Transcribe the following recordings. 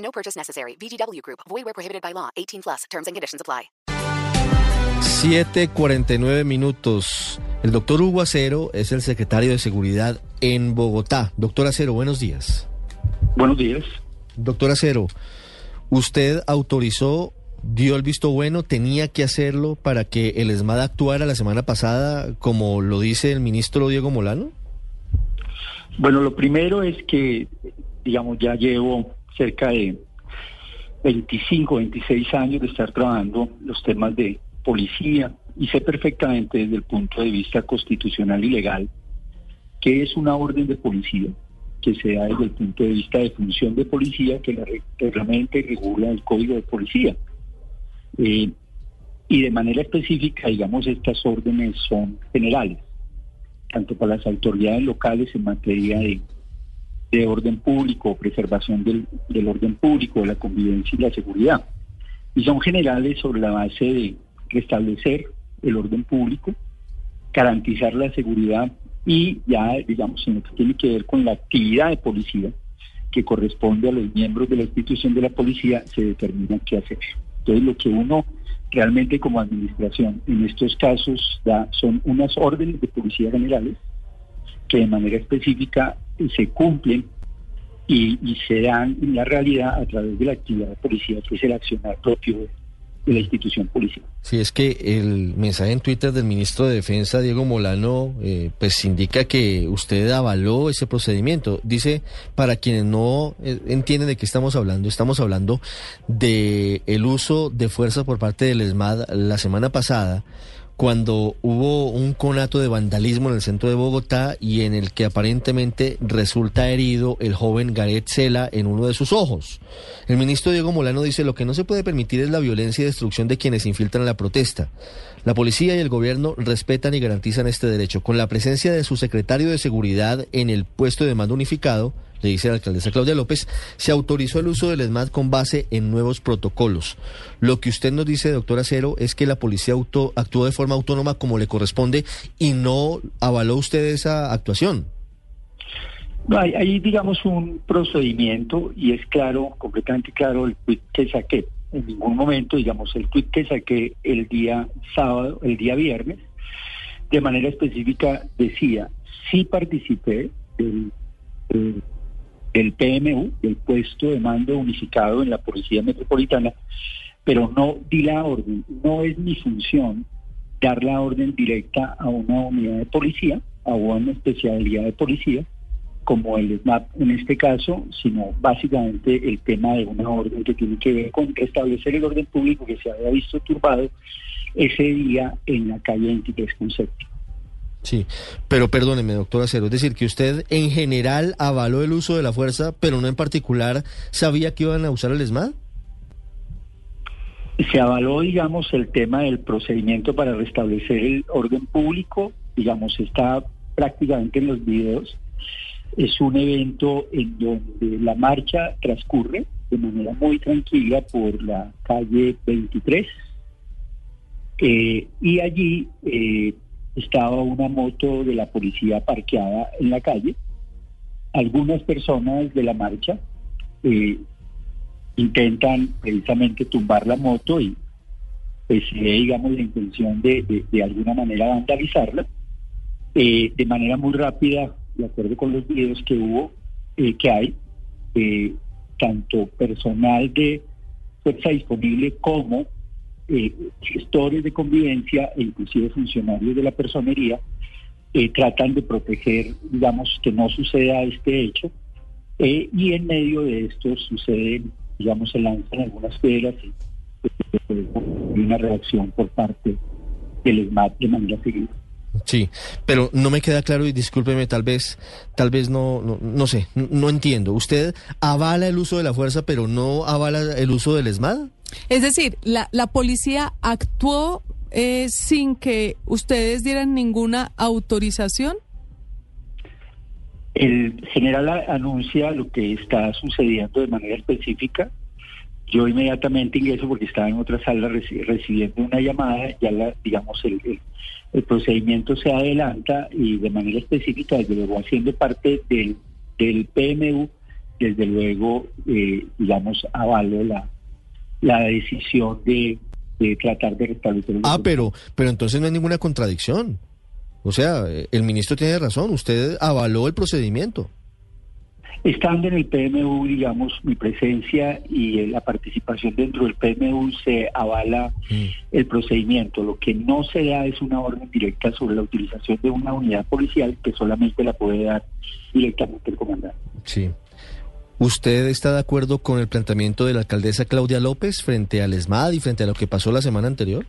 No purchase necessary. VGW Group. Void where prohibited by law. 18 plus. Terms and conditions apply. 7:49 minutos. El doctor Hugo Acero es el secretario de Seguridad en Bogotá. Doctor Acero, buenos días. Buenos días. Doctor Acero, ¿usted autorizó, dio el visto bueno, tenía que hacerlo para que el ESMAD actuara la semana pasada, como lo dice el ministro Diego Molano? Bueno, lo primero es que, digamos, ya llevo cerca de 25, 26 años de estar trabajando los temas de policía y sé perfectamente desde el punto de vista constitucional y legal que es una orden de policía que se da desde el punto de vista de función de policía que la reglamenta y regula el código de policía. Eh, y de manera específica, digamos, estas órdenes son generales, tanto para las autoridades locales en materia de, de orden público, preservación del, del orden público, de la convivencia y la seguridad. Y son generales sobre la base de restablecer el orden público, garantizar la seguridad y ya, digamos, en lo que tiene que ver con la actividad de policía que corresponde a los miembros de la institución de la policía, se determina qué hacer. Entonces, lo que uno realmente como administración en estos casos da son unas órdenes de policía generales que de manera específica se cumplen y, y se dan en la realidad a través de la actividad de policía, que es el accionar propio de, de la institución policial. Sí, es que el mensaje en Twitter del ministro de Defensa, Diego Molano, eh, pues indica que usted avaló ese procedimiento. Dice, para quienes no eh, entienden de qué estamos hablando, estamos hablando de el uso de fuerza por parte del ESMAD la semana pasada cuando hubo un conato de vandalismo en el centro de Bogotá y en el que aparentemente resulta herido el joven Gareth Sela en uno de sus ojos. El ministro Diego Molano dice lo que no se puede permitir es la violencia y destrucción de quienes infiltran la protesta. La policía y el gobierno respetan y garantizan este derecho. Con la presencia de su secretario de seguridad en el puesto de mando unificado, le dice la alcaldesa Claudia López, se autorizó el uso del ESMAD con base en nuevos protocolos. Lo que usted nos dice, doctor Acero, es que la policía auto, actuó de forma autónoma como le corresponde y no avaló usted esa actuación. No, hay, digamos, un procedimiento y es claro, completamente claro el tweet que saqué. En ningún momento, digamos, el tweet que saqué el día sábado, el día viernes, de manera específica decía, sí participé del el PMU, el puesto de mando unificado en la Policía Metropolitana, pero no di la orden, no es mi función dar la orden directa a una unidad de policía, a una especialidad de policía, como el SMAP en este caso, sino básicamente el tema de una orden que tiene que ver con restablecer el orden público que se había visto turbado ese día en la calle 23 con séptimo. Sí, pero perdóneme, doctor Acero, es decir, que usted en general avaló el uso de la fuerza, pero no en particular sabía que iban a usar el ESMAD. Se avaló, digamos, el tema del procedimiento para restablecer el orden público, digamos, está prácticamente en los videos. Es un evento en donde la marcha transcurre de manera muy tranquila por la calle 23 eh, y allí eh, estaba una moto de la policía parqueada en la calle. Algunas personas de la marcha eh, intentan precisamente tumbar la moto y pues digamos la intención de, de, alguna manera vandalizarla. Eh, de manera muy rápida, de acuerdo con los videos que hubo, eh, que hay, tanto personal de fuerza disponible como eh, gestores de convivencia e inclusive funcionarios de la personería eh, tratan de proteger, digamos, que no suceda este hecho. Eh, y en medio de esto sucede, digamos, se lanzan algunas piedras y, y una reacción por parte del ESMAD de manera seguida. Sí, pero no me queda claro y discúlpeme, tal vez, tal vez no, no, no sé, no, no entiendo. ¿Usted avala el uso de la fuerza, pero no avala el uso del ESMAD? Es decir, la, policía actuó eh, sin que ustedes dieran ninguna autorización. El general anuncia lo que está sucediendo de manera específica. Yo inmediatamente ingreso porque estaba en otra sala reci- recibiendo una llamada, ya la, digamos el, el- el procedimiento se adelanta y de manera específica, desde luego haciendo parte del, del PMU, desde luego, eh, digamos, avalo la, la decisión de, de tratar de restablecer Ah, pero, pero entonces no hay ninguna contradicción. O sea, el ministro tiene razón, usted avaló el procedimiento. Estando en el PMU, digamos, mi presencia y la participación dentro del PMU se avala el procedimiento. Lo que no se da es una orden directa sobre la utilización de una unidad policial que solamente la puede dar directamente el comandante. Sí. ¿Usted está de acuerdo con el planteamiento de la alcaldesa Claudia López frente al ESMAD y frente a lo que pasó la semana anterior?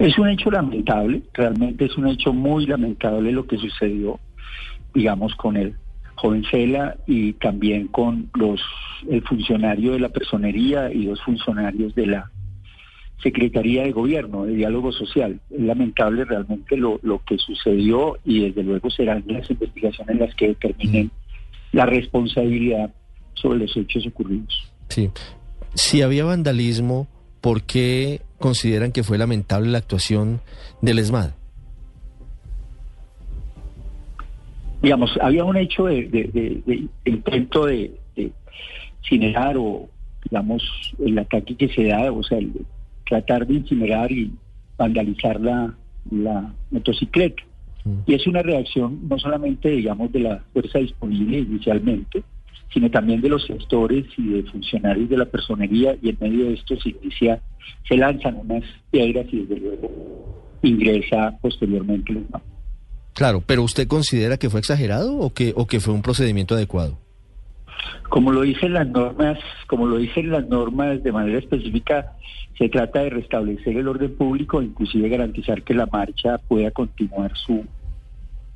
Es un hecho lamentable, realmente es un hecho muy lamentable lo que sucedió, digamos, con el joven Cela y también con los el funcionario de la personería y los funcionarios de la Secretaría de Gobierno, de Diálogo Social. Es lamentable realmente lo, lo que sucedió y desde luego serán las investigaciones las que determinen la responsabilidad sobre los hechos ocurridos. Sí. Si había vandalismo, ¿por qué consideran que fue lamentable la actuación del ESMAD? digamos, había un hecho de, de- de- de intento de, incinerar o, digamos, el ataque que se da, o sea, el tratar de incinerar y vandalizar la, la motocicleta. Y es una reacción no solamente, digamos, de la fuerza disponible inicialmente, sino también de los sectores y de funcionarios de la personería, y en medio de esto se inicia, se lanzan unas piedras y desde luego ingresa posteriormente los. Claro, pero ¿usted considera que fue exagerado o que, o que fue un procedimiento adecuado? Como lo dicen las normas, como lo dicen las normas de manera específica, se trata de restablecer el orden público e inclusive garantizar que la marcha pueda continuar su,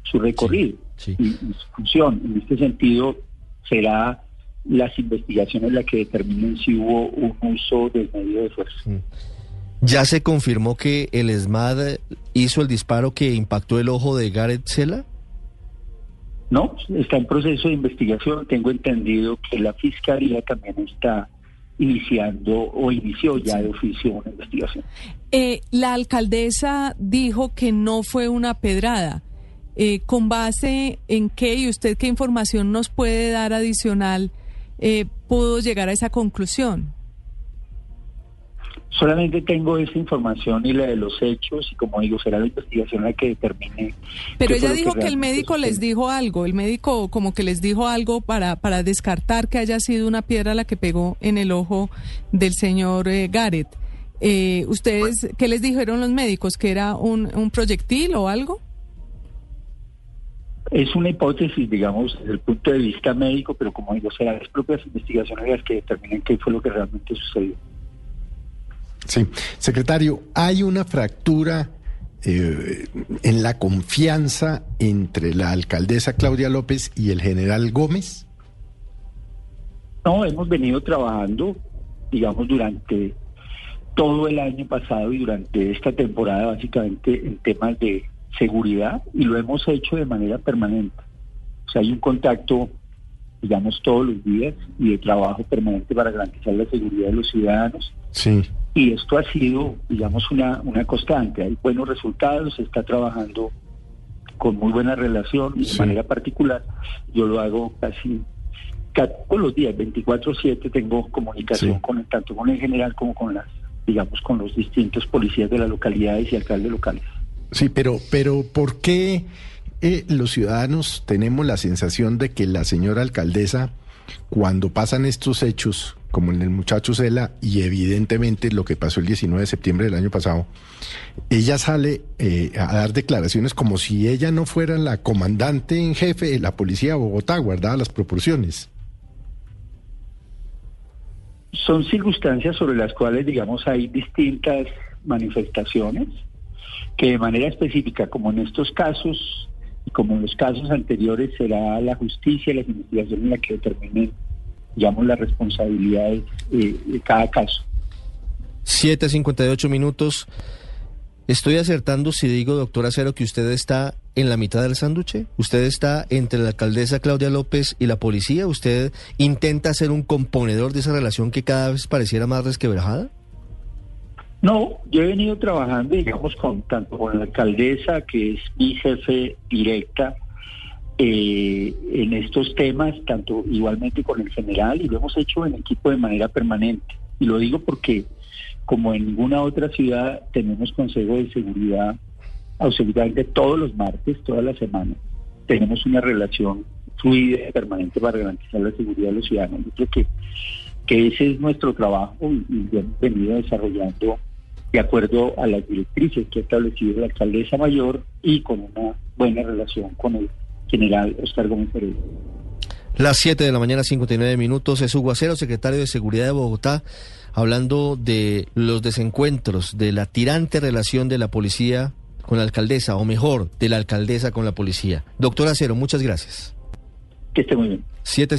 su recorrido Sí, sí. Y, y su función. En este sentido, será las investigaciones las que determinen si hubo un uso del medio de fuerza. ¿Ya se confirmó que el ESMAD hizo el disparo que impactó el ojo de Gareth Sela? No, está en proceso de investigación. Tengo entendido que la fiscalía también está iniciando o inició ya de oficio una investigación. Eh, la alcaldesa dijo que no fue una pedrada. Eh, ¿Con base en qué y usted qué información nos puede dar adicional eh, pudo llegar a esa conclusión? Solamente tengo esa información y la de los hechos y como digo, será la investigación la que determine. Pero ella dijo que el médico les dijo algo, el médico como que les dijo algo para, para descartar que haya sido una piedra la que pegó en el ojo del señor eh, Garrett. Eh, ¿Ustedes qué les dijeron los médicos? ¿Que era un, un proyectil o algo? Es una hipótesis, digamos, desde el punto de vista médico, pero como digo, serán las propias investigaciones las que determinen qué fue lo que realmente sucedió. Sí, secretario, hay una fractura eh, en la confianza entre la alcaldesa Claudia López y el general Gómez. No, hemos venido trabajando, digamos, durante todo el año pasado y durante esta temporada, básicamente en temas de seguridad y lo hemos hecho de manera permanente. O sea, hay un contacto, digamos, todos los días y de trabajo permanente para garantizar la seguridad de los ciudadanos. Sí. Y esto ha sido, digamos, una, una constante. Hay buenos resultados, se está trabajando con muy buena relación y de Sí. manera particular. Yo lo hago casi ca- todos los días, 24/7 tengo comunicación Sí. con el- tanto con el general como con las, digamos, con los distintos policías de las localidades y alcaldes locales. Sí, pero, pero ¿por qué eh, los ciudadanos tenemos la sensación de que la señora alcaldesa, cuando pasan estos hechos, como en el muchacho Cela, y evidentemente lo que pasó el 19 de septiembre del año pasado, ella sale eh, a dar declaraciones como si ella no fuera la comandante en jefe de la policía de Bogotá, guardada las proporciones? Son circunstancias sobre las cuales, digamos, hay distintas manifestaciones. que de manera específica, como en estos casos como en los casos anteriores, será la justicia y las investigaciones la que determinen, digamos, las responsabilidades eh, de cada caso. 7.58 minutos. ¿Estoy acertando si digo, doctor Acero, que usted está en la mitad del sánduche? ¿Usted está entre la alcaldesa Claudia López y la policía? ¿Usted intenta ser un componedor de esa relación que cada vez pareciera más resquebrajada? No, yo he venido trabajando, digamos, con tanto con la alcaldesa, que es mi jefe directa, eh, en estos temas, tanto igualmente con el general, y lo hemos hecho en equipo de manera permanente. Y lo digo porque como en ninguna otra ciudad, tenemos consejo de seguridad absolutamente todos los martes, todas las semanas. Tenemos una relación fluida y permanente para garantizar la seguridad de los ciudadanos. Yo creo que, ese es nuestro trabajo y, y hemos venido desarrollando de acuerdo a las directrices que ha establecido la alcaldesa mayor y con una buena relación con el general Oscar Gómez Heredia. Las 7 de la mañana, 59 minutos, es Hugo Acero, secretario de Seguridad de Bogotá hablando de los desencuentros, de la tirante relación de la policía con la alcaldesa, o mejor, de la alcaldesa con la policía. Doctor Acero, muchas gracias. Que esté muy bien. Siete